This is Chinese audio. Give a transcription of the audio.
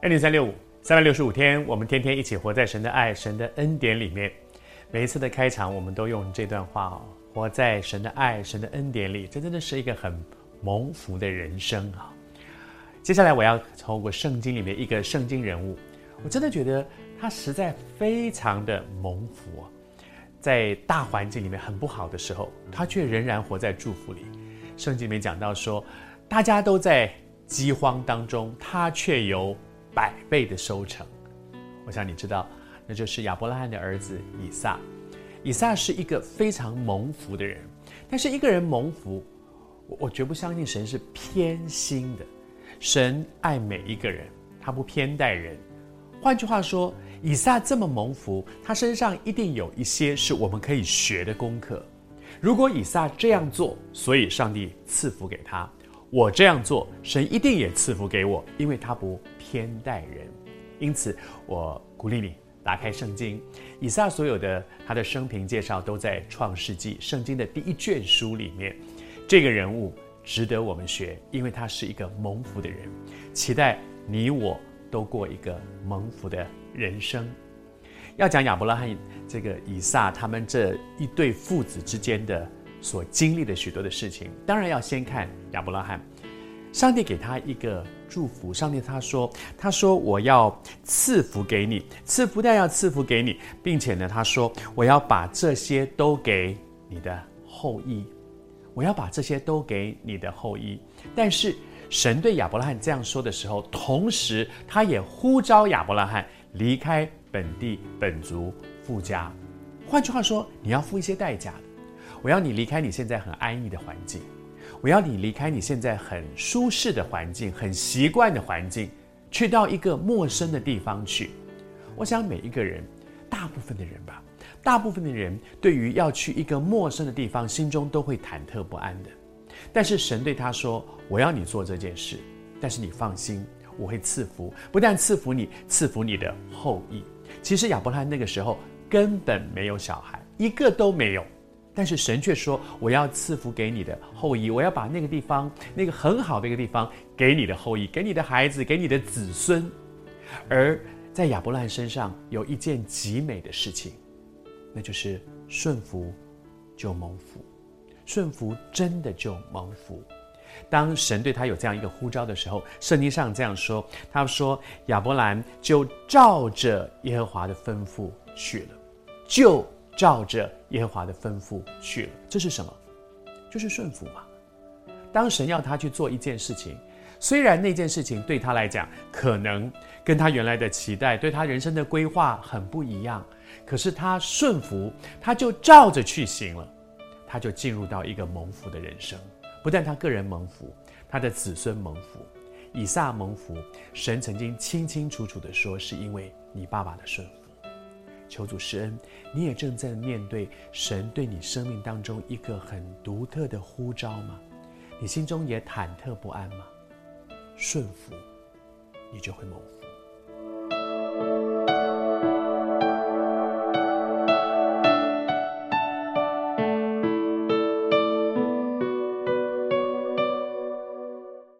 二零三六五三百六十五天，我们天天一起活在神的爱、神的恩典里面。每一次的开场，我们都用这段话哦：活在神的爱、神的恩典里，这真的是一个很蒙福的人生啊！接下来我要透过圣经里面一个圣经人物，我真的觉得他实在非常的蒙福！在大环境里面很不好的时候，他却仍然活在祝福里。圣经里面讲到说，大家都在饥荒当中，他却有。百倍的收成，我想你知道，那就是亚伯拉罕的儿子以撒。以撒是一个非常蒙福的人，但是一个人蒙福，我我绝不相信神是偏心的。神爱每一个人，他不偏待人。换句话说，以撒这么蒙福，他身上一定有一些是我们可以学的功课。如果以撒这样做，所以上帝赐福给他。我这样做，神一定也赐福给我，因为他不偏待人。因此，我鼓励你打开圣经，以撒所有的他的生平介绍都在创世纪圣经的第一卷书里面。这个人物值得我们学，因为他是一个蒙福的人。期待你我都过一个蒙福的人生。要讲亚伯拉罕这个以撒他们这一对父子之间的。所经历的许多的事情，当然要先看亚伯拉罕。上帝给他一个祝福，上帝他说：“他说我要赐福给你，赐福但要赐福给你，并且呢，他说我要把这些都给你的后裔，我要把这些都给你的后裔。”但是神对亚伯拉罕这样说的时候，同时他也呼召亚伯拉罕离开本地本族父家。换句话说，你要付一些代价。我要你离开你现在很安逸的环境，我要你离开你现在很舒适的环境、很习惯的环境，去到一个陌生的地方去。我想每一个人，大部分的人吧，大部分的人对于要去一个陌生的地方，心中都会忐忑不安的。但是神对他说：“我要你做这件事，但是你放心，我会赐福，不但赐福你，赐福你的后裔。”其实亚伯拉罕那个时候根本没有小孩，一个都没有。但是神却说：“我要赐福给你的后裔，我要把那个地方，那个很好的一个地方，给你的后裔，给你的孩子，给你的子孙。”而在亚伯兰身上有一件极美的事情，那就是顺服就蒙福，顺服真的就蒙福。当神对他有这样一个呼召的时候，圣经上这样说：“他说亚伯兰就照着耶和华的吩咐去了，就。”照着耶和华的吩咐去了，这是什么？就是顺服嘛。当神要他去做一件事情，虽然那件事情对他来讲可能跟他原来的期待、对他人生的规划很不一样，可是他顺服，他就照着去行了，他就进入到一个蒙福的人生。不但他个人蒙福，他的子孙蒙福，以撒蒙福。神曾经清清楚楚地说，是因为你爸爸的顺服。求主施恩，你也正在面对神对你生命当中一个很独特的呼召吗？你心中也忐忑不安吗？顺服，你就会蒙福。